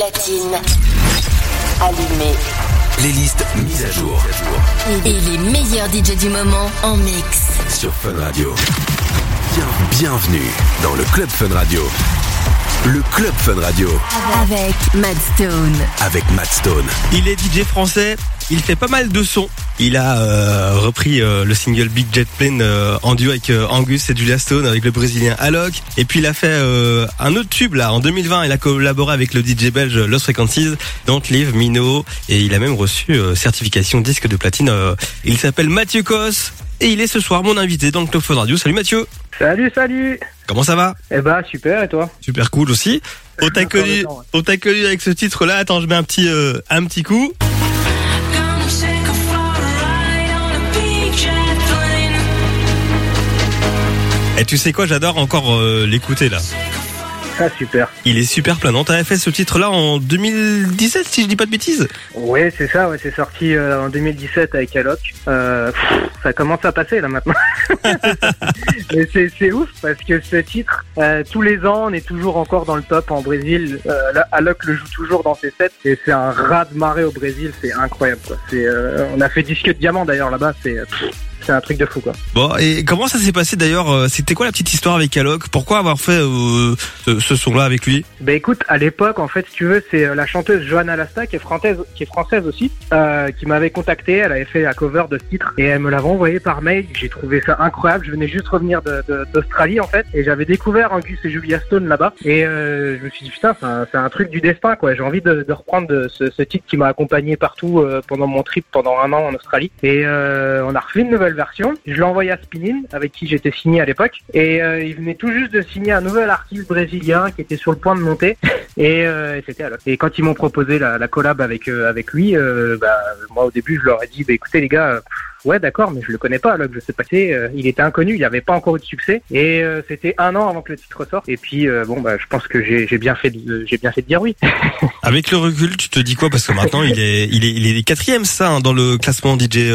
platine. Allumé. Les listes mises à jour Et les meilleurs DJ du moment en mix. sur Fun Radio. Bien- bienvenue dans le Club Fun Radio. Le Club Fun Radio Avec Mad Stone. avec Matt Stone. Il est DJ français, il fait pas mal de sons. Il a euh, repris euh, le single Big Jet Plane euh, en duo avec euh, Angus et Julia Stone avec le brésilien Alok. Et puis il a fait euh, un autre tube là en 2020. Il a collaboré avec le DJ belge Lost Frequencies, Don't Leave, Mino. Et il a même reçu euh, certification disque de platine. euh. il s'appelle Mathieu Cos. Et il est ce soir mon invité dans le Club Fun Radio. Salut Mathieu Salut, salut Comment ça va? Eh bah super, et toi? Super cool aussi. On t'a Encore connu, le temps, ouais. avec ce titre-là. Attends, je mets un petit, euh, un petit coup. Et tu sais quoi, j'adore encore euh, l'écouter là. Ah super. Il est super planant. T'avais fait ce titre-là en 2017, si je dis pas de bêtises. Ouais, c'est ça, ouais, c'est sorti euh, en 2017 avec Alok. Euh, pff, ça commence à passer là maintenant. Mais c'est ouf parce que ce titre, euh, tous les ans, on est toujours encore dans le top en Brésil. Là, Alok le joue toujours dans ses sets et c'est un raz de marée au Brésil, c'est incroyable. Quoi. C'est, on a fait disque de diamant d'ailleurs là-bas, c'est c'est un truc de fou quoi. Bon, et comment ça s'est passé d'ailleurs euh, C'était quoi la petite histoire avec Alok? Pourquoi avoir fait euh, ce, son-là avec lui? Ben écoute, à l'époque, en fait, si tu veux, c'est euh, la chanteuse Johanna Lasta, qui est française, qui est française aussi, euh, qui m'avait contacté. Elle avait fait la cover de ce titre et elle me l'avait envoyé par mail. J'ai trouvé ça incroyable. Je venais juste revenir de- de- d'Australie, en fait, et j'avais découvert Angus et Julia Stone là-bas. Et euh, je me suis dit putain, c'est un, truc du destin, quoi. J'ai envie de, de reprendre ce, ce titre qui m'a accompagné partout pendant mon trip pendant un an en Australie. Et on a refait une nouvelle version. Je l'ai envoyé à Spinning, avec qui j'étais signé à l'époque. Et euh, il venait tout juste de signer un nouvel artiste brésilien qui était sur le point de monter. Et euh, c'était alors. Et quand ils m'ont proposé la, la collab avec euh, avec lui, euh, bah, moi au début je leur ai dit, bah, écoutez les gars, ouais d'accord, mais je le connais pas, là, je sais pas qui il était inconnu, il avait pas encore eu de succès. Et c'était un an avant que le titre sorte. Et puis bon bah je pense que j'ai bien fait de, j'ai bien fait de dire oui. Avec le recul, tu te dis quoi? Parce que maintenant, il est, il est, il est quatrième, ça, hein, dans le classement DJ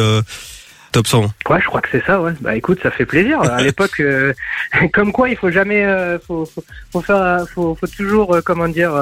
Top 100. Ouais, je crois que c'est ça, ouais. Bah écoute, ça fait plaisir. À l'époque, euh, comme quoi, il faut jamais, euh, faut, faut, faut faire, faut, faut toujours, euh, comment dire,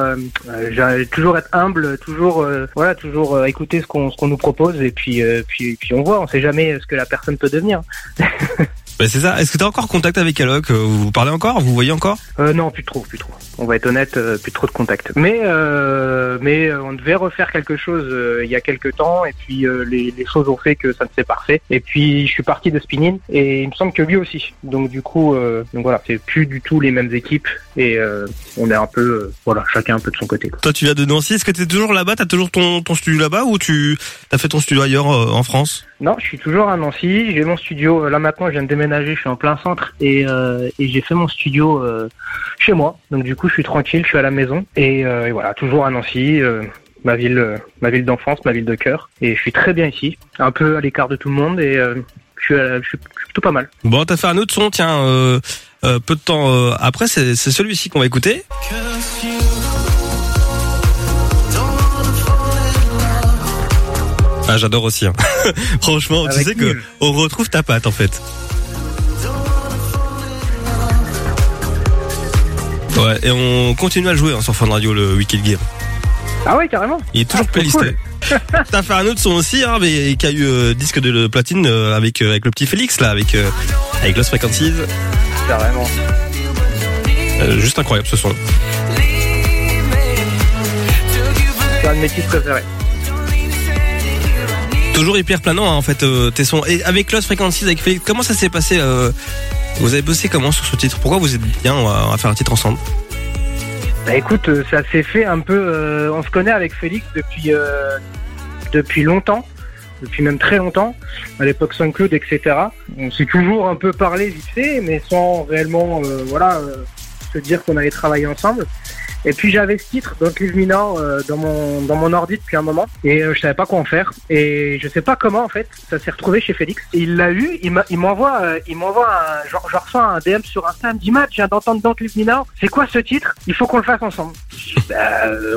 toujours être humble, toujours, voilà, toujours écouter ce qu'on, ce qu'on nous propose et puis, puis, puis on voit, on sait jamais ce que la personne peut devenir. Bah, c'est ça. Est-ce que t'es encore en contact avec Alok Euh, Vous parlez encore Vous voyez encore? Euh, non, plus trop, plus trop. On va être honnête, euh, plus trop de contact. Mais, euh, mais euh, on devait refaire quelque chose euh, il y a quelques temps, et puis euh, les, les choses ont fait que ça ne s'est pas fait. Et puis je suis parti de Spinning, et il me semble que lui aussi. Donc du coup, euh, donc voilà, c'est plus du tout les mêmes équipes, et euh, on est un peu, euh, voilà, chacun un peu de son côté. quoi. Toi, tu viens de Nancy. Est-ce que t'es toujours là-bas? T'as toujours ton, ton studio là-bas ou tu as fait ton studio ailleurs euh, en France? Non, je suis toujours à Nancy. J'ai mon studio euh, là maintenant. Je viens de déménager. Je suis en plein centre et, euh, et j'ai fait mon studio euh, chez moi. Donc du coup, je suis tranquille. Je suis à la maison et, euh, et voilà, toujours à Nancy, euh, ma ville, ma ville d'enfance, ma ville de cœur. Et je suis très bien ici, un peu à l'écart de tout le monde et euh, je, suis, je, suis, je suis plutôt pas mal. Bon, t'as fait un autre son, tiens, euh, euh, peu de temps euh, après, c'est c'est celui-ci qu'on va écouter. Ah, j'adore aussi. hein. Franchement, tu sais que on retrouve ta patte en fait. Ouais, et on continue à le jouer hein, sur Fun Radio le Wicked Gear. Ah ouais, carrément. Il est toujours Ah, playlisté. T'as fait un autre son aussi, hein, mais qui a eu euh, disque de platine euh, avec euh, avec le petit Félix là, avec avec Lost Frequencies. Carrément. Juste incroyable ce son. C'est un de mes titres préférés. Toujours hyper planant hein, en fait euh, tes sons. Et avec Lost Frequencies, avec Félix, comment ça s'est passé euh, Vous avez bossé comment sur ce titre? Pourquoi vous êtes bien on va, faire un titre ensemble? Bah écoute, euh, ça s'est fait un peu. euh, on se connaît avec Félix depuis depuis longtemps, depuis même très longtemps, à l'époque SoundCloud, etc. On s'est toujours un peu parlé vite fait, mais sans réellement, voilà, se dire qu'on allait travailler ensemble. Et puis j'avais ce titre, Don't Leave Me Now, euh, dans mon dans mon ordi depuis un moment, et euh, je savais pas quoi en faire. Et je sais pas comment en fait, ça s'est retrouvé chez Félix. Et il l'a eu, il m'envoie, euh, il m'envoie, un- genre, je reçois un DM sur Insta, il me dit Matt, je viens d'entendre Don't Leave Me Now. C'est quoi ce titre? Il faut qu'on le fasse ensemble. Bah,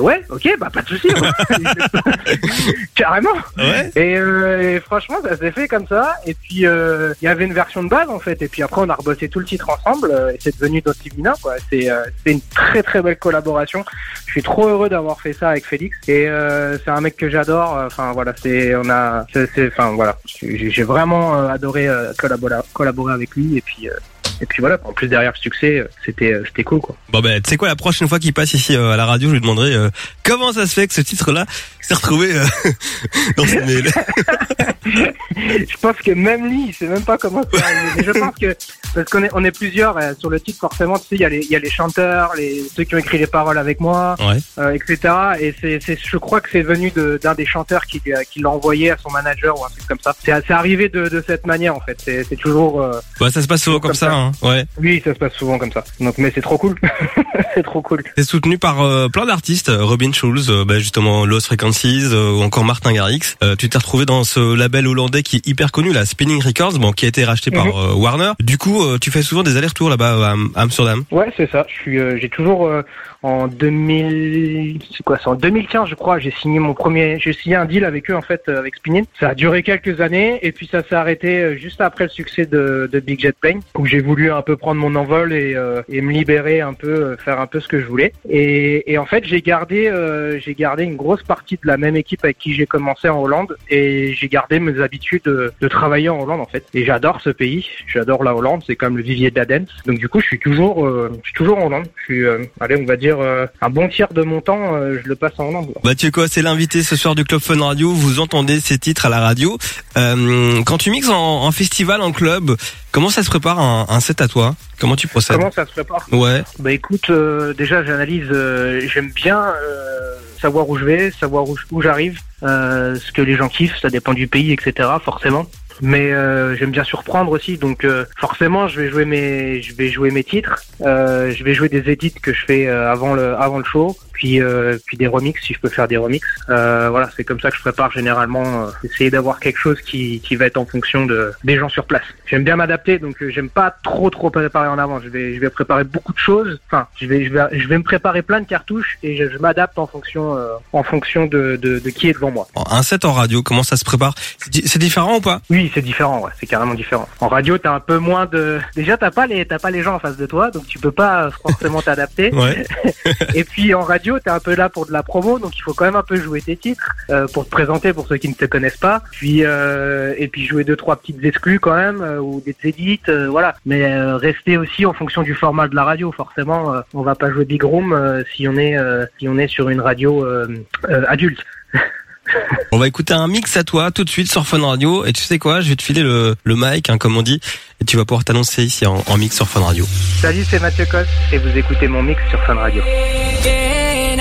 ouais, ok, bah pas de souci. Carrément. Ouais. Et, euh, et franchement, ça s'est fait comme ça. Et puis, euh, il y avait une version de base, en fait. Et puis après, on a rebossé tout le titre ensemble. et c'est devenu notre divina, quoi. C'est euh, c'est une très, très belle collaboration. Je suis trop heureux d'avoir fait ça avec Félix. Et euh, c'est un mec que j'adore. Enfin, voilà, c'est, on a, enfin, voilà. J'ai vraiment euh, adoré euh, collaborer, collaborer avec lui. Et puis, et puis voilà. En plus, derrière le succès, euh, c'était, euh, c'était cool, quoi. Bon ben, tu sais quoi, la prochaine fois qu'il passe ici euh, à la radio, je lui demanderai euh, comment ça se fait que ce titre-là s'est retrouvé euh, dans ses mails. je pense que même lui, il sait même pas comment arrivé. Mais je pense que parce qu'on est on est plusieurs sur le titre forcément. Tu sais, il y a les il y a les chanteurs, les ceux qui ont écrit les paroles avec moi, Ouais. etc. Et c'est c'est je crois que c'est venu de- d'un des chanteurs qui qui l'a envoyé à son manager ou un truc comme ça. C'est c'est arrivé de, de cette manière en fait. C'est c'est toujours Bah, ça se passe souvent comme ça, hein. Ouais. oui, ça se passe souvent comme ça. Donc mais c'est trop cool. c'est trop cool. C'est soutenu par euh, plein d'artistes, euh, Robin Schulz, euh, bah, justement Lost Frequencies, euh, ou encore Martin Garrix. Euh, tu t'es retrouvé dans ce label hollandais qui est hyper connu, la Spinning Records, bon, qui a été racheté par Mhm. euh, Warner. Du coup, euh, tu fais souvent des allers-retours là-bas à Am- Amsterdam. Ouais, c'est ça. Je suis, euh, j'ai toujours euh, en 2000, c'est quoi, c'est en 2015, je crois, j'ai signé mon premier, j'ai signé un deal avec eux en fait, euh, avec Spinning. Ça a duré quelques années et puis ça s'est arrêté euh, juste après le succès de, de Big Jet Plane, où j'ai voulu un peu prendre mon envol et, euh, et me libérer un peu, euh, faire un peu ce que je voulais. Et, et en fait, j'ai gardé, euh, j'ai gardé une grosse partie de la même équipe avec qui j'ai commencé en Hollande et j'ai gardé mes habitudes de, travailler en Hollande en fait. Et j'adore ce pays, j'adore la Hollande, c'est comme le vivier de la dance. Donc du coup, je suis toujours, je suis toujours en Hollande. Je suis, allez, on va dire euh, un bon tiers de mon temps, euh, je le passe en Hollande. Bah tu sais quoi, c'est l'invité ce soir du Club Fun Radio. Vous entendez ces titres à la radio. Euh, quand tu mixes en, en festival, en club, comment ça se prépare un, un set à toi? Comment tu procèdes? Comment ça se prépare? Ouais. Bah écoute, euh, déjà j'analyse, euh, j'aime bien euh, savoir où je vais, savoir où, où j'arrive, euh, ce que les gens kiffent, ça dépend du pays, etc. Forcément. Mais euh, j'aime bien surprendre aussi, donc euh, forcément je vais jouer mes, je vais jouer mes titres, euh, je vais jouer des edits que je fais avant le, avant le show, puis euh, puis des remixes si je peux faire des remixes. Euh, voilà, c'est comme ça que je prépare généralement. euh, essayer d'avoir quelque chose qui, qui va être en fonction de des gens sur place. J'aime bien m'adapter, donc euh, j'aime pas trop trop préparer en avant. Je vais je vais préparer beaucoup de choses. Enfin, je vais je vais je vais me préparer plein de cartouches et je, je m'adapte en fonction euh, en fonction de, de de qui est devant moi. Un set en radio, comment ça se prépare? C'est di- C'est différent ou pas? Oui, c'est différent, ouais, c'est carrément différent. En radio, t'as un peu moins de. Déjà, t'as pas les, t'as pas les gens en face de toi, donc tu peux pas euh, forcément t'adapter. Ouais. Et puis en radio, t'es un peu là pour de la promo, donc il faut quand même un peu jouer tes titres euh, pour te présenter pour ceux qui ne te connaissent pas. Puis euh, et puis jouer deux trois petites exclus quand même euh, ou des édits, voilà. Mais rester aussi en fonction du format de la radio. Forcément, on va pas jouer big room si on est si on est sur une radio adulte. On va écouter un mix à toi tout de suite sur Fun Radio. Et tu sais quoi, je vais te filer le, le mic, hein, comme on dit, et tu vas pouvoir t'annoncer ici en, en mix sur Fun Radio. Salut, c'est Mathieu Cos et vous écoutez mon mix sur Fun Radio.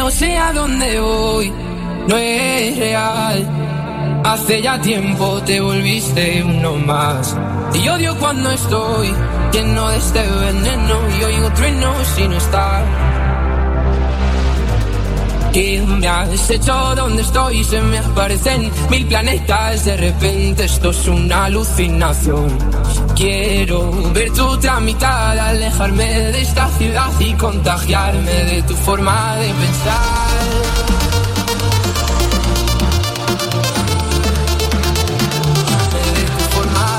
No sé a dónde voy, no es real. Hace ya tiempo te volviste uno más. Y odio cuando estoy lleno de este veneno y oigo truenos si no estás. Que has hecho donde estoy, se me aparecen mil planetas. De repente esto es una alucinación. Quiero ver tu otra mitad, alejarme de esta ciudad y contagiarme de tu forma de pensar. De tu forma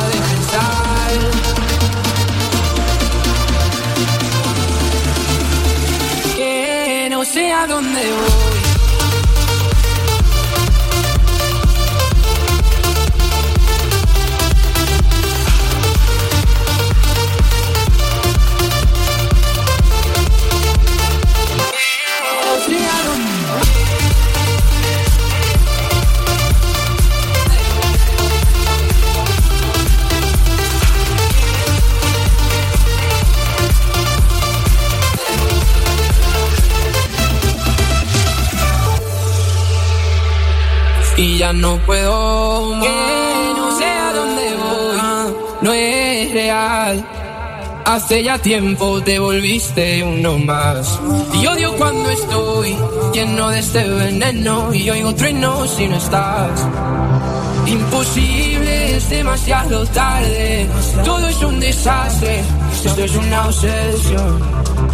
ya no puedo más. Que no sé a dónde voy, no es real. Hace ya tiempo te volviste uno más. Y odio cuando estoy lleno de este veneno y oigo truenos si no estás. Imposible, es demasiado tarde. Todo es un desastre. Esto es una obsesión.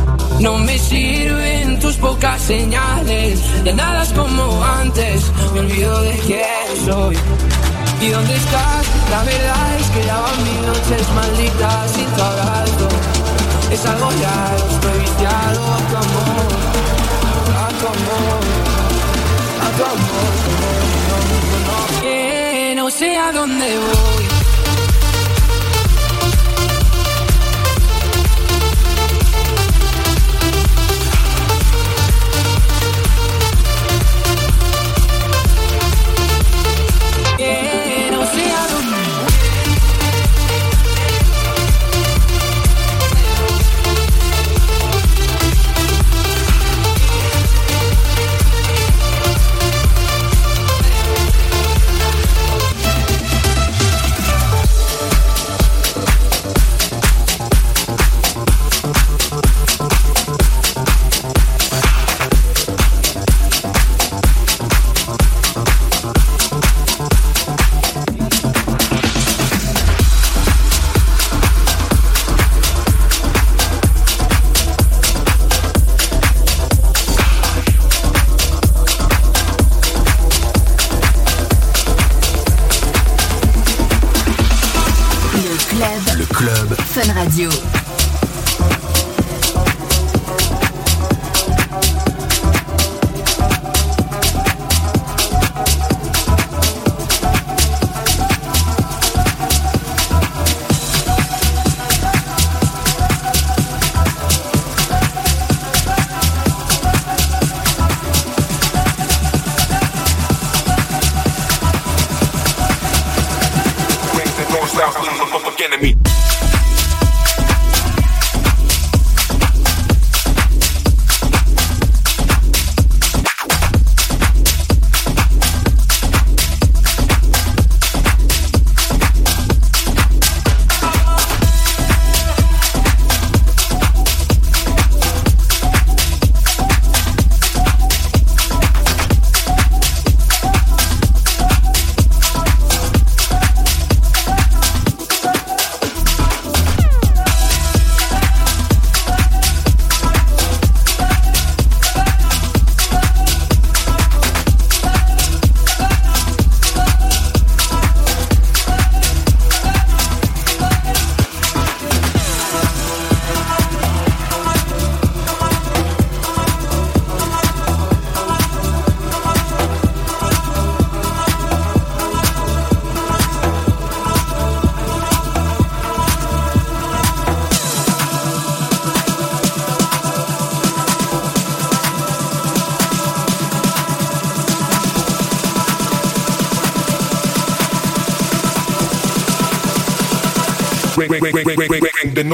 No me sirven tus pocas señales, ya nada es como antes, me olvido de quién soy. ¿Y dónde estás? La verdad es que ya van mis noches malditas sin tu abrazo. Es algo ya provinciado a tu amor, a tu amor, a tu amor. Que no sé a dónde voy. enemy.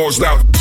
Ring the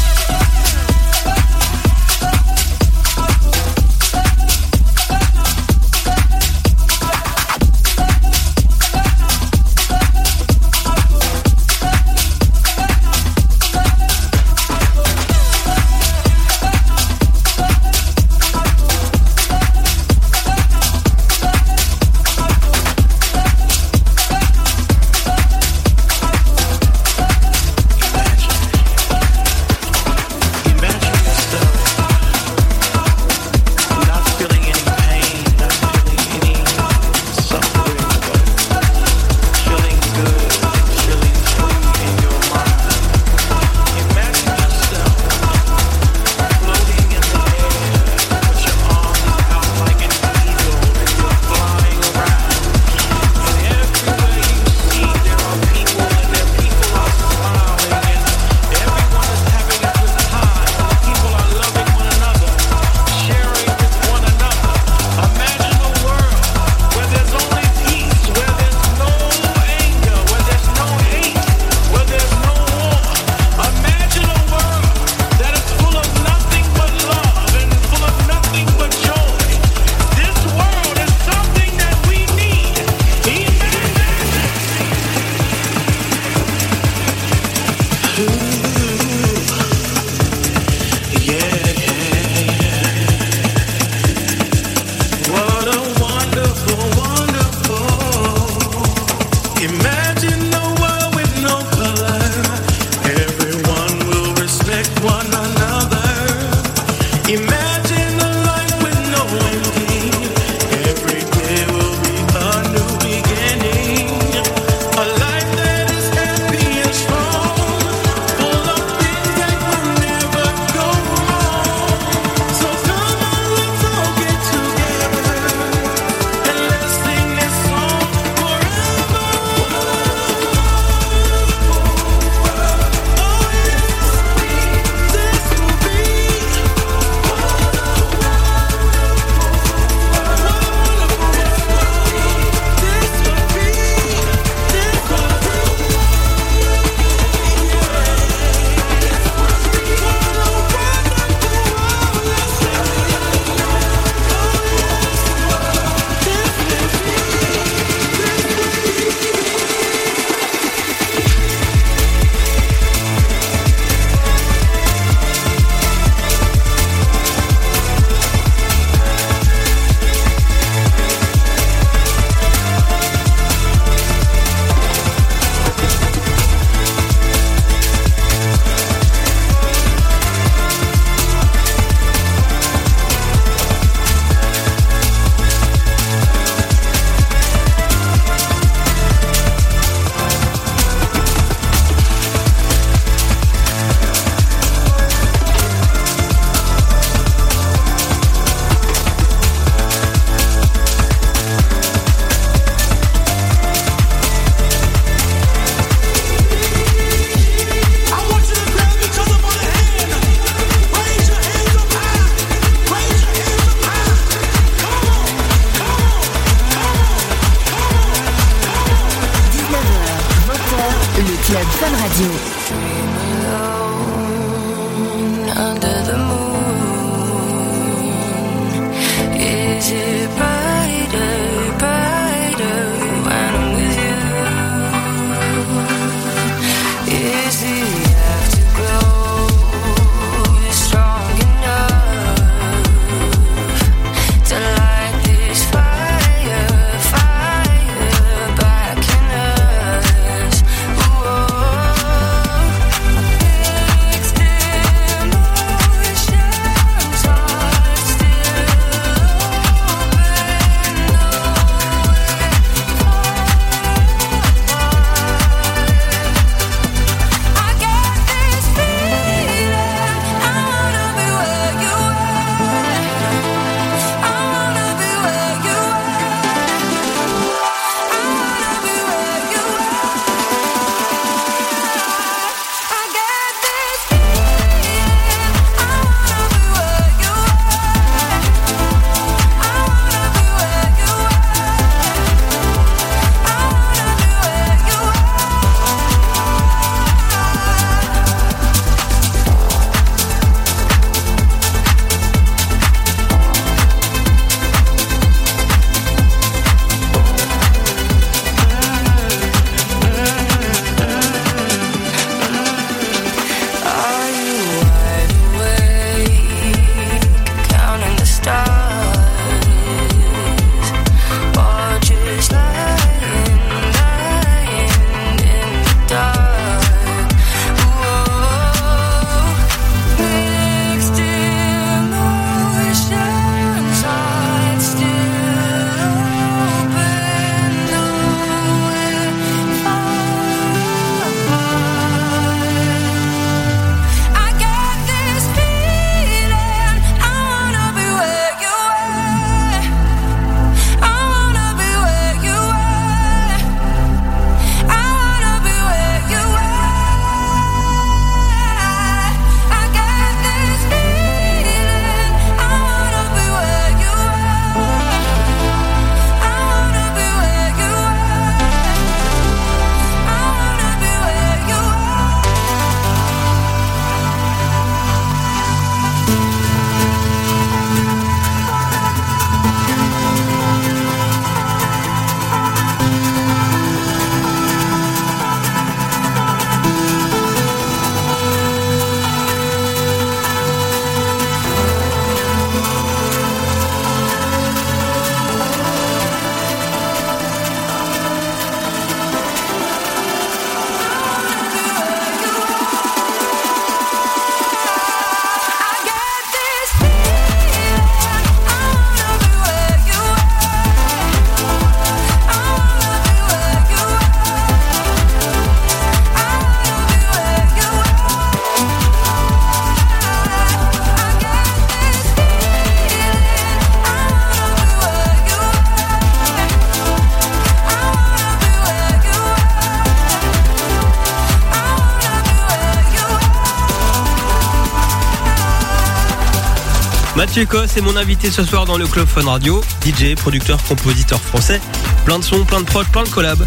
Mathieu est mon invité ce soir dans le Club Fun Radio. DJ, producteur, compositeur français. Plein de sons, plein de proches, plein de collabs.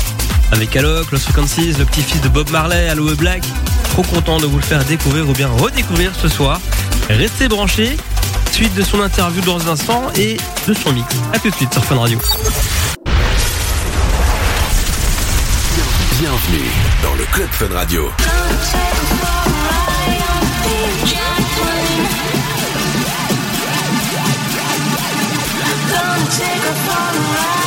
Avec Alok, Los Frequencies, le petit-fils de Bob Marley, Aloe Black. Trop content de vous le faire découvrir ou bien redécouvrir ce soir. Restez branchés. Suite de son interview dans un instant et de son mix. A tout de suite sur Fun Radio. Bienvenue dans le Club Fun Radio. take a fun ride.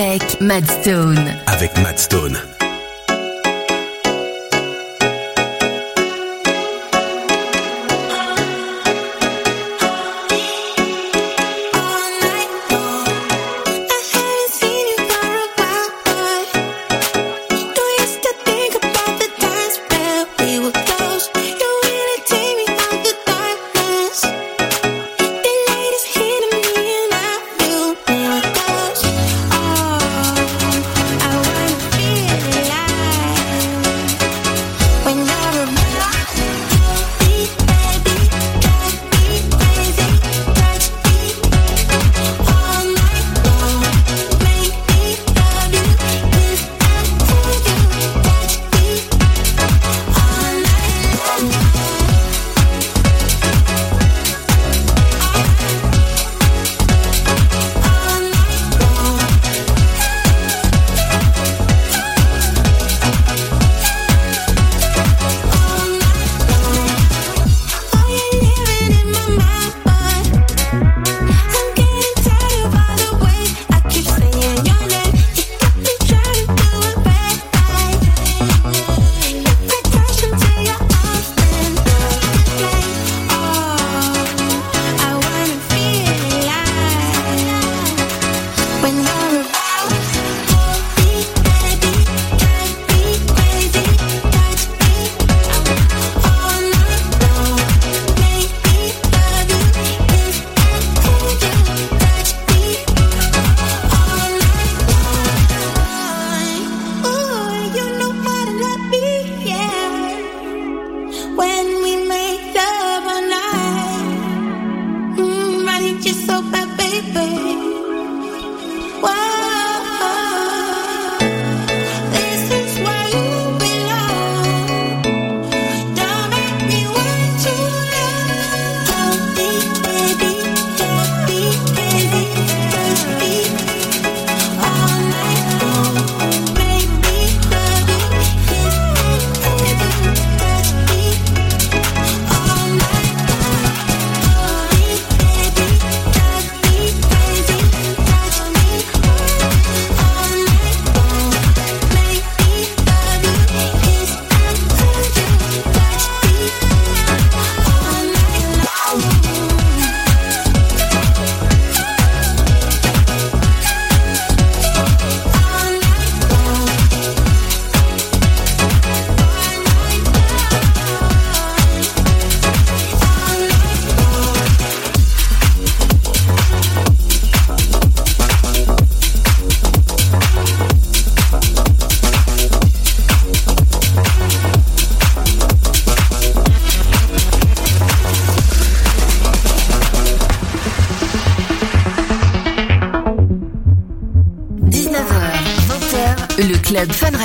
Avec Madstone. avec Matt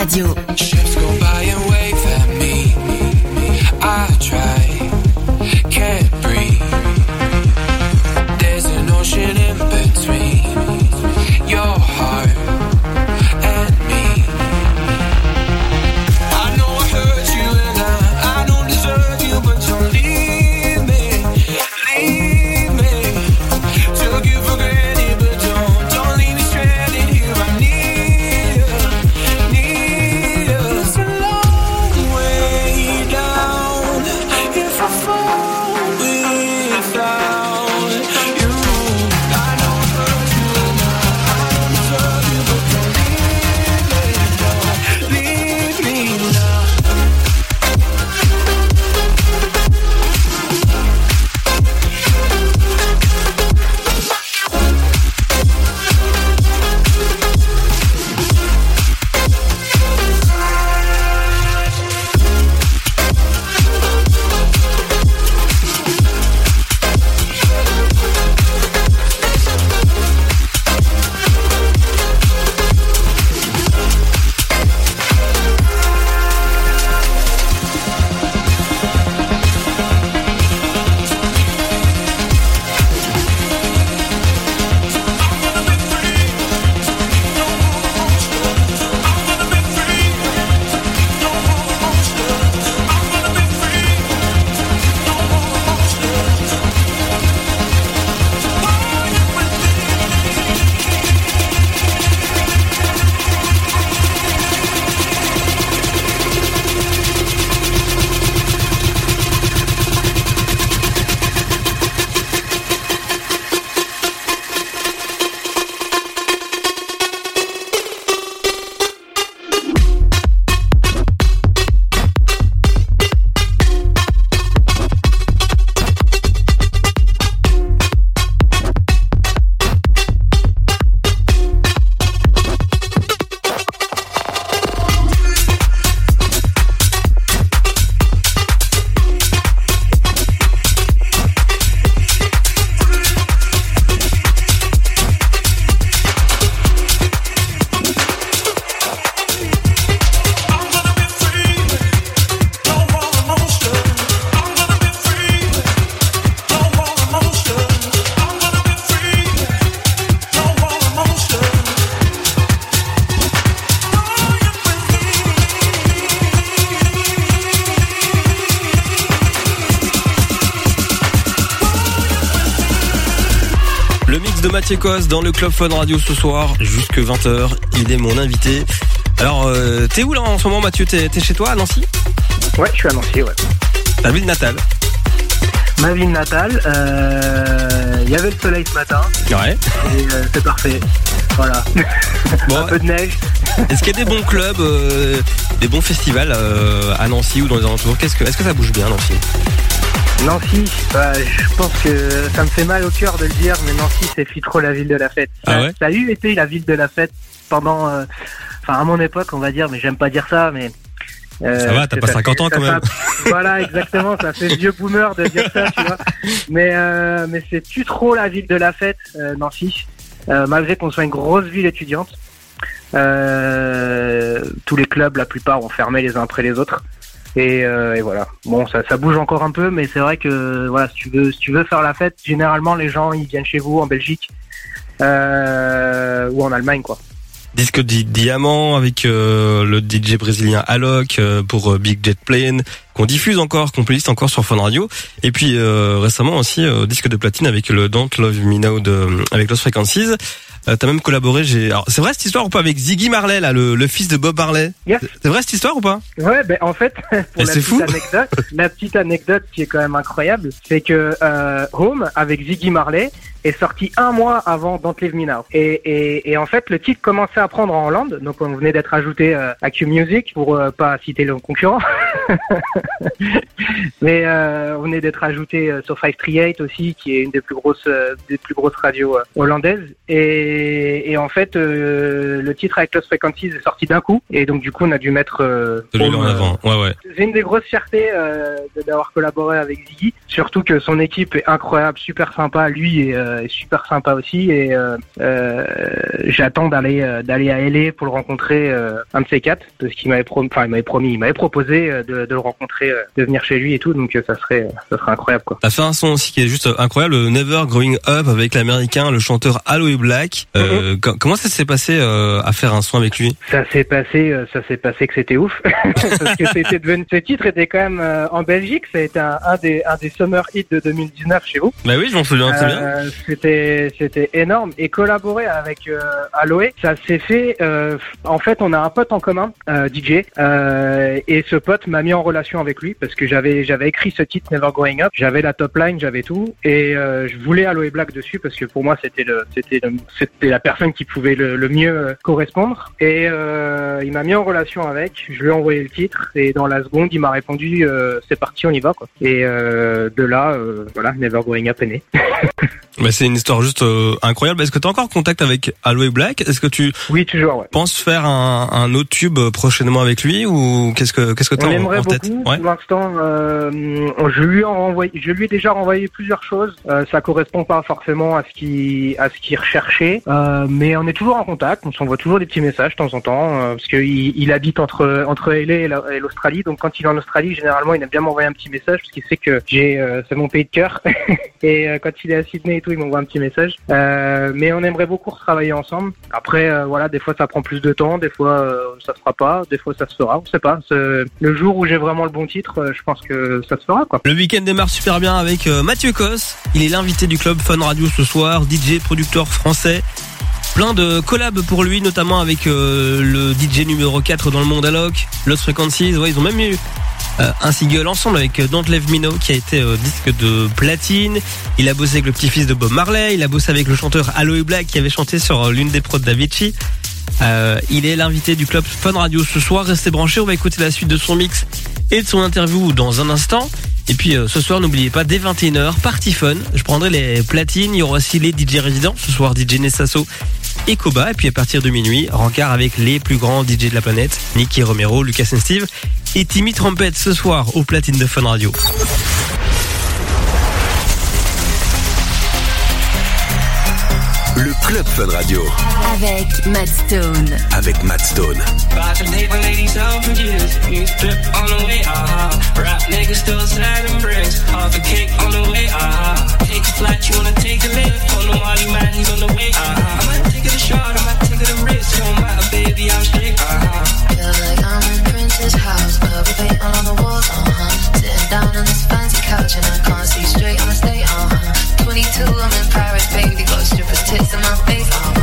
Radio. Dans le Club Fun Radio ce soir jusque 20h. Il est mon invité. Alors, euh, t'es où là en ce moment Mathieu? T'es chez toi à Nancy? Ouais, je suis à Nancy, ouais. Ta ville natale Ma ville natale, euh, il y avait le soleil ce matin, Ouais. et euh, c'est parfait. Voilà. Bon, Un peu de neige. est-ce qu'il y a des bons clubs, des bons festivals à Nancy ou dans les alentours? Qu'est-ce que, Est-ce que ça bouge bien Nancy? Nancy, bah, je pense que ça me fait mal au cœur de le dire, mais Nancy, c'est trop la ville de la fête. Ah ça, ouais ça a eu été la ville de la fête pendant, euh, enfin à mon époque, on va dire, mais j'aime pas dire ça, mais. euh, Ça va, t'as pas ça 50 fait- ans, quand même. voilà, exactement, ça fait vieux boomer de dire ça, tu vois. Mais euh, mais c'est plus trop la ville de la fête, euh, Nancy, malgré qu'on soit une grosse ville étudiante. Tous les clubs, la plupart, ont fermé les uns après les autres. Et, euh, et voilà. Bon, ça, ça bouge encore un peu, mais c'est vrai que voilà, si tu veux, si tu veux faire la fête, généralement les gens ils viennent chez vous en Belgique euh, ou en Allemagne, quoi. Disque di diamant avec euh, le DJ brésilien Alok pour Big Jet Plane qu'on diffuse encore, qu'on playlist encore sur Fun Radio. Et puis euh, récemment aussi euh, disque de platine avec le Don't Love Me Now de avec Lost Frequencies. Euh, T'as même collaboré. J'ai. Alors c'est vrai cette histoire ou pas avec Ziggy Marley là, le, le fils de Bob Marley. Yes. C'est vrai cette histoire ou pas Ouais, ben en fait, pour Eh, la c'est petite fou. anecdote, la petite anecdote qui est quand même incroyable, c'est que euh, Home avec Ziggy Marley est sorti un mois avant Don't Leave Me Now. Et, et, et en fait, le titre commençait à prendre en Hollande, donc on venait d'être ajouté euh, à Q Music pour euh, pas citer le concurrent. Mais euh, on venait d'être ajouté euh, sur 538 aussi, qui est une des plus grosses euh, des plus grosses radios euh, hollandaises. Et, et en fait, euh, le titre avec Lost Frequencies est sorti d'un coup, et donc du coup, on a dû mettre euh, Celui-là en avant. Ouais ouais. c'est une des grosses fiertés euh, d'avoir collaboré avec Ziggy, surtout que son équipe est incroyable, super sympa, lui est, euh, est super sympa aussi. Et euh, euh, j'attends d'aller euh, d'aller à LA pour le rencontrer euh, un de ces quatre parce qu'il m'avait promis, enfin il m'avait promis, il m'avait proposé euh, de, de le rencontrer, de venir chez lui et tout, donc ça serait ça serait incroyable quoi. T'as fait un son aussi qui est juste incroyable, le Never Growing Up avec l'américain, le chanteur Aloe Black. Euh, co- Comment ça s'est passé euh, à faire un son avec lui? Ça s'est passé, euh, ça s'est passé que c'était ouf. Parce que c'était devenu, ce titre était quand même euh, en Belgique, ça a été un, un des un des summer hits de 2019 chez vous. Bah oui, je m'en souviens très bien. Euh, c'était c'était énorme et collaborer avec euh, Aloe, ça s'est fait. euh, en fait, on a un pote en commun, euh, DJ, euh, et ce pote m'a mis en relation avec lui parce que j'avais j'avais écrit ce titre Never Growing Up, j'avais la top line, j'avais tout et euh, je voulais Aloe Black dessus parce que pour moi c'était le c'était le- c'était la personne qui pouvait le, le mieux correspondre et euh, il m'a mis en relation avec, je lui ai envoyé le titre et dans la seconde il m'a répondu euh, c'est parti on y va quoi et euh, de là euh, voilà Never Growing Up est né. Bah, c'est une histoire juste euh, incroyable. Est-ce que tu as encore contact avec Aloe Black? Est-ce que tu Oui toujours ouais. penses faire un, un autre tube euh, prochainement avec lui ou qu'est-ce que qu'est-ce que On t'as en, aimerait en tête? beaucoup. Ouais. Pour l'instant, je lui ai renvoyé, je lui ai déjà renvoyé plusieurs choses. Ça correspond pas forcément à ce qui, à ce qu'il recherchait, mais on est toujours en contact. On s'envoie toujours des petits messages de temps en temps parce qu'il il habite entre entre la- et l'Australie. Donc quand il est en Australie, généralement, il aime bien m'envoyer un petit message parce qu'il sait que j'ai, euh, c'est mon pays de cœur. et euh, quand il est à Sydney et tout, il m'envoie un petit message. Euh, mais on aimerait beaucoup retravailler ensemble. Après, voilà, des fois ça prend plus de temps, des fois ça se fera pas, des fois ça se fera, on sait pas. Le jour où j'ai vraiment le bon titre, je pense que ça se fera quoi. Le week-end démarre super bien avec Mathieu Cos. Il est l'invité du club Fun Radio ce soir, DJ, producteur français. Plein de collabs pour lui, notamment avec le DJ numéro 4 dans le monde Alok, Lost Frequencies. Ouais, ils ont même eu un single ensemble avec euh, Don't Leave Me Now qui a été euh, disque de platine. Il a bossé avec le petit-fils de Bob Marley. Il a bossé avec le chanteur Aloe Black qui avait chanté sur euh, l'une des prods d'Avicii. Euh, il est l'invité du club Fun Radio ce soir. Restez branchés, on va écouter la suite de son mix et de son interview dans un instant. Et puis euh, ce soir, n'oubliez pas, dès 21h, Party Fun. Je prendrai les platines. Il y aura aussi les DJ résidents. Ce soir, DJ Nessasso et Koba. Et puis à partir de minuit, rencard avec les plus grands DJ de la planète. Nicky Romero, Lucas and Steve et Timmy Trompette ce soir au platine de Fun Radio. Le Club Fun Radio Avec Matt Stone. avec Matt Stone. About to date my ladies out for years. You strip on the way, ah. Rap niggas still sliding bricks. Half a cake on the way, ah. Take a flight, you wanna take a lift? On the Molly man, he's on the way, ah. I might take it a shot, I might take it a risk. Don't matter, baby, I'm straight, ah. Feel like I'm in Prince's house, purple paint on the walls, uh-huh. Sitting down on this fancy couch and I can't see straight, I'ma stay, uh-huh. 22, I'm in Paris, baby, strippers' tits in my face.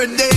Queen for a day.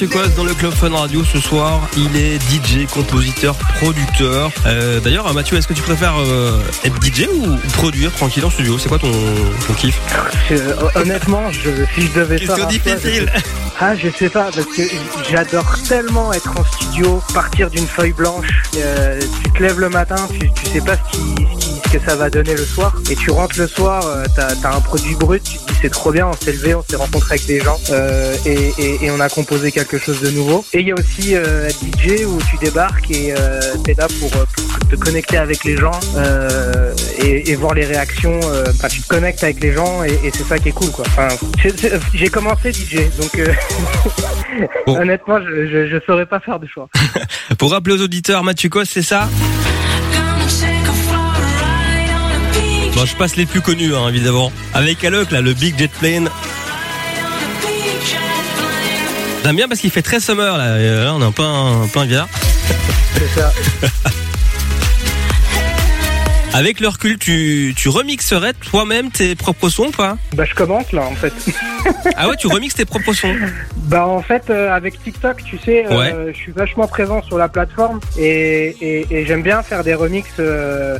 Mathieu Coas dans le Club Fun Radio ce soir, il est DJ, compositeur, producteur. Euh, D'ailleurs, Mathieu, est-ce que tu préfères euh, être DJ ou, produire tranquille en studio? C'est quoi ton, ton kiff? Euh, honnêtement, je, si je devais faire difficile. je- Ah, je sais pas, parce que j'adore tellement être en studio, partir d'une feuille blanche. euh, tu te lèves le matin, tu, tu sais pas ce, qui, ce, qui- ce que ça va donner le soir, et tu rentres le soir, euh, t'as as un produit brut, tu c'est trop bien, on s'est levé, on s'est rencontré avec des gens, euh, et, et- et on a composé quelque chose de nouveau. Et il y a aussi euh, DJ où tu débarques et euh, t'es là pour, euh, pour te connecter avec les gens euh, et, et voir les réactions. euh, Enfin, tu te connectes avec les gens et, et c'est ça qui est cool, quoi. Enfin, j'ai commencé DJ, donc euh, Bon. honnêtement, je, je, je saurais pas faire de choix. Pour rappeler aux auditeurs, Mathieu Coas, c'est ça? Bon, je passe les plus connus, hein, évidemment. Avec Alok, là, le Big Jet Plane. J'aime bien parce qu'il fait très summer, là. Et là, on est en plein, plein hiver. C'est ça. Avec le recul, tu, tu remixerais toi-même tes propres sons ou pas? Bah je commence là en fait. Ah ouais, tu remixes tes propres sons? Bah en fait euh, avec TikTok, tu sais, euh, Ouais. je suis vachement présent sur la plateforme et, et, et j'aime bien faire des remixes. euh,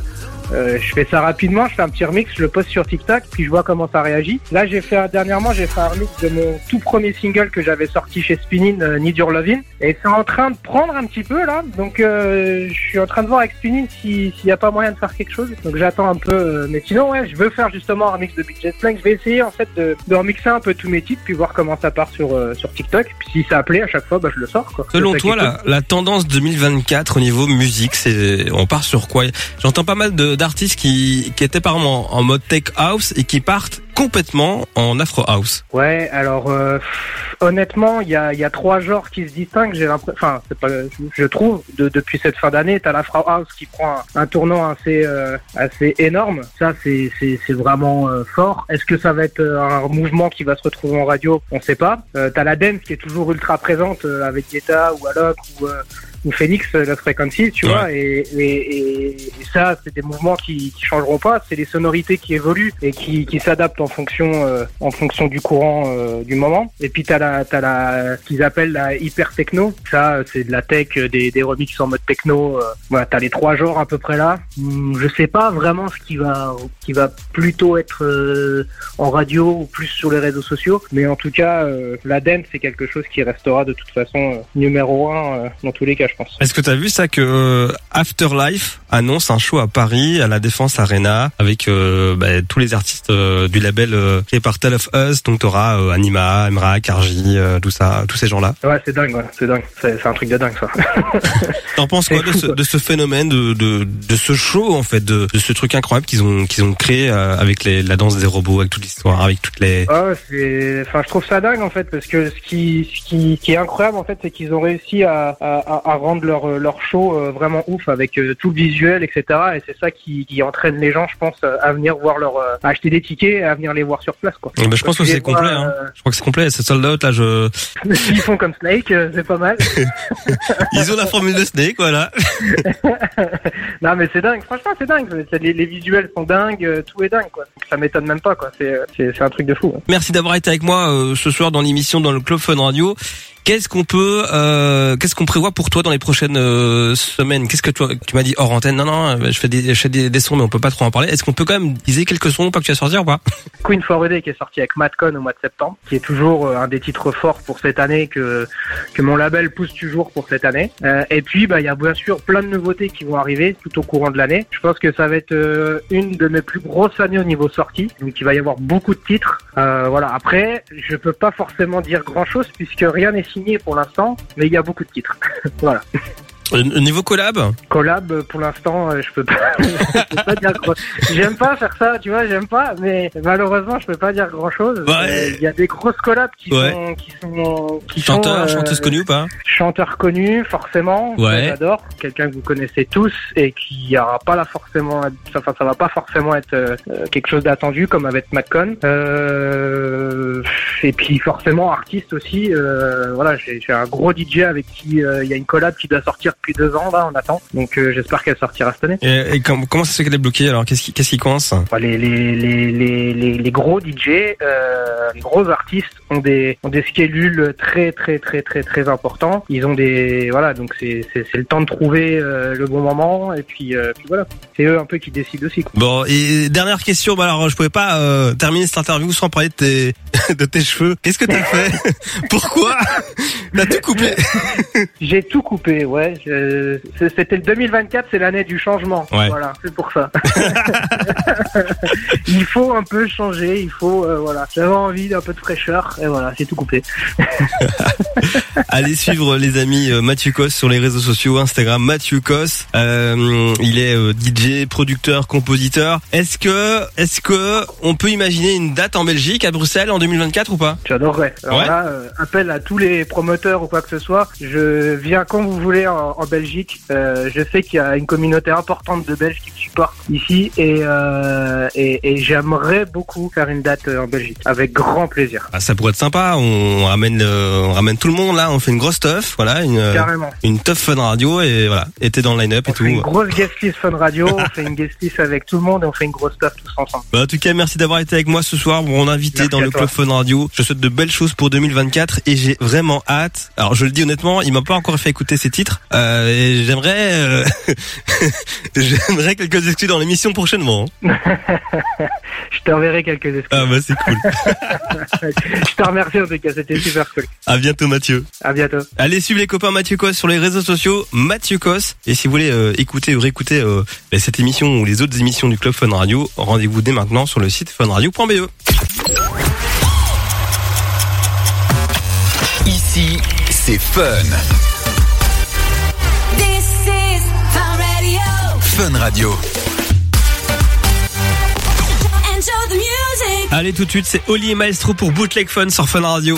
euh, je fais ça rapidement, je fais un petit remix, je le poste sur TikTok, puis je vois comment ça réagit. Là, j'ai fait dernièrement, j'ai fait un remix de mon tout premier single que j'avais sorti chez Spinning, euh, Need Your Lovin', et c'est en train de prendre un petit peu là. Donc, euh, je suis en train de voir avec Spinning si- s'il n'y a pas moyen de faire quelque chose. Donc, j'attends un peu. euh, mais sinon, ouais, je veux faire justement un remix de Big Jet Plank. Je vais essayer en fait de, de remixer un peu tous mes titres, puis voir comment ça part sur sur TikTok. Puis si ça plaît à chaque fois, bah je le sors. Quoi. Selon toi, la, la tendance 2024 au niveau musique, c'est on part sur quoi? J'entends pas mal de- d'artistes qui, qui étaient par en, en mode tech house et qui partent complètement en afro house. Ouais, alors euh, honnêtement, il y a, y a trois genres qui se distinguent. J'ai l'impression, enfin, c'est pas, je, trouve, de- depuis cette fin d'année, t'as la Frau House qui prend un, un tournant assez, euh, assez énorme. Ça, c'est, c'est, c'est vraiment euh, fort. Est-ce que ça va être euh, un mouvement qui va se retrouver en radio? On sait pas. Euh, t'as la dance qui est toujours ultra présente avec Guetta ou Alok ou euh, ou Phoenix, Lost Frequency, tu Ouais. vois, et, et, et, et ça, c'est des mouvements qui, qui changeront pas. C'est les sonorités qui évoluent et qui, qui s'adaptent en fonction, euh, en fonction du courant euh, du moment. Et puis t'as la, t'as la, ce qu'ils appellent la hyper techno. Ça, euh, c'est de la tech, des, des remixes en mode techno. voilà, t'as les trois genres à peu près là. Hum, Je sais pas vraiment ce qui va, qui va plutôt être en radio ou plus sur les réseaux sociaux, mais en tout cas, la dance c'est quelque chose qui restera de toute façon numéro un dans tous les cas, je pense. Est-ce que t'as vu ça que Afterlife annonce un show à Paris à la Défense Arena avec bah, tous les artistes du label euh, créé par Tell of Us. Donc t'auras euh, Anima, Emra, Karji, euh, tout ça, tous ces gens-là. Ouais, c'est dingue, ouais, c'est dingue. C'est un truc de dingue, ça. T'en penses quoi de fou, ce, quoi. de ce phénomène, de, de, de ce show en fait, de, de ce truc incroyable qu'ils ont qu'ils ont créé euh, avec les, la danse des robots, avec toute l'histoire, avec toutes les. Ah enfin, je trouve ça dingue en fait, parce que ce qui, ce qui, qui est incroyable en fait, c'est qu'ils ont réussi à, à, rendre leur, leur show euh, vraiment ouf avec euh, tout le visuel, etc. Et c'est ça qui, qui entraîne les gens, je pense, euh, à venir voir leur, euh, à acheter des tickets, et à venir les voir sur place, quoi. Ben, je pense que c'est complet. Hein. Je crois que c'est complet. C'est sold out là. Je... euh, S'ils font comme Snake, euh, c'est pas mal. Ils ont la formule de Snake, voilà. non mais c'est dingue, franchement c'est dingue. Les, les visuels sont dingues, euh, tout est dingue, quoi. Ça m'étonne même pas, quoi. C'est, euh, un truc de fou. hein. Merci d'avoir été avec moi euh, ce soir dans l'émission dans le Club Fun Radio. Qu'est-ce qu'on peut, euh, qu'est-ce qu'on prévoit pour toi dans les prochaines euh, semaines? Qu'est-ce que tu m'as dit hors antenne? Non, non, euh, je fais des, je fais des, sons, mais on peut pas trop en parler. Est-ce qu'on peut quand même diser quelques sons, pas que tu vas sortir ou pas? Queen for a Day qui est sorti avec Madcon au mois de septembre, qui est toujours euh, un des titres forts pour cette année que que mon label pousse toujours pour cette année. Euh, et puis bah il y a bien sûr plein de nouveautés qui vont arriver tout au courant de l'année. Je pense que ça va être euh, une de mes plus grosses années au niveau sortie, donc il va y avoir beaucoup de titres. Voilà. Après, je peux pas forcément dire grand chose puisque rien n'est signé pour l'instant, mais il y a beaucoup de titres. voilà. Euh, Niveau collab Collab, euh, pour l'instant, euh, je peux pas, je peux pas dire grand. J'aime pas faire ça, tu vois, j'aime pas, mais malheureusement, je peux pas dire grand chose. Ouais. Il y a des grosses collabs qui Ouais. sont, qui sont, qui Chanteur, sont, euh, chanteuse connue ou pas Chanteur connu, forcément. Ouais. J'adore. Quelqu'un que vous connaissez tous et qui aura pas là forcément, enfin, ça va pas forcément être euh, euh, quelque chose d'attendu comme avec McCon. Euh, et puis forcément artiste aussi. Euh, voilà, j'ai un gros DJ avec qui euh, il y a une collab qui doit sortir depuis deux ans là, on attend. Donc euh, j'espère qu'elle sortira cette année. Et, et com- comment ça se fait qu'elle est bloquée alors? Qu'est-ce qui, qu'est-ce qui coince? Enfin, les, les, les, les, les, les gros DJ, euh, les gros artistes ont des, ont des schedules très très très très très importants. Ils ont des voilà donc c'est c'est c'est le temps de trouver euh, le bon moment et puis, euh, puis voilà c'est eux un peu qui décident aussi. Quoi. Bon, et dernière question. Bah alors, je pouvais pas euh, terminer cette interview sans parler de tes, de tes cheveux. Qu'est-ce que t'as fait? Pourquoi? T'as tout coupé J'ai tout coupé, ouais. Je- c'est- C'était le 2024, c'est l'année du changement. Ouais. Voilà, c'est pour ça. il faut un peu changer, il faut euh, voilà. J'avais envie d'un peu de fraîcheur et voilà, j'ai tout coupé. Allez suivre les amis euh, Mathieu Cos sur les réseaux sociaux, Instagram Mathieu Cos. Euh, il est euh, DJ, producteur, compositeur. Est-ce que, est-ce que on peut imaginer une date en Belgique, à Bruxelles, en 2024 ou pas? J'adorerais. Alors Ouais. là, euh, appel à tous les promoteurs ou quoi que ce soit. Je viens quand vous voulez en, en Belgique. Euh, je sais qu'il y a une communauté importante de Belges qui me supportent ici et, euh, et, et j'aimerais beaucoup faire une date euh, en Belgique avec grand plaisir. Ah, ça pourrait être sympa. On ramène, on ramène tout le monde là. On fait une grosse stuff, voilà, une Carrément. une tough fun radio et voilà. Et t'es dans le line-up et fait une tout. grosse guest list Fun Radio, on fait une guest list avec tout le monde et on fait une grosse stuff tous ensemble. Bah, en tout cas, merci d'avoir été avec moi ce soir, mon invité Merci dans le. Club Fun Radio. Je souhaite de belles choses pour 2024 et j'ai vraiment hâte. Alors, je le dis honnêtement, il m'a pas encore fait écouter ses titres euh, et j'aimerais, euh, j'aimerais quelques excuses dans l'émission prochainement. Je t'enverrai quelques excuses. Ah bah c'est cool. Je te remercie en tout cas, c'était super cool. À bientôt, Mathieu. À bientôt. Allez suivre les copains Mathieu Cos sur les réseaux sociaux, Mathieu Cos. Et si vous voulez euh, écouter ou réécouter euh, bah, cette émission ou les autres émissions du Club Fun Radio, rendez-vous dès maintenant sur le site funradio.be. Ici, c'est fun. Fun Radio. Allez tout de suite, c'est Oli et Maestro pour Bootleg Fun sur Fun Radio.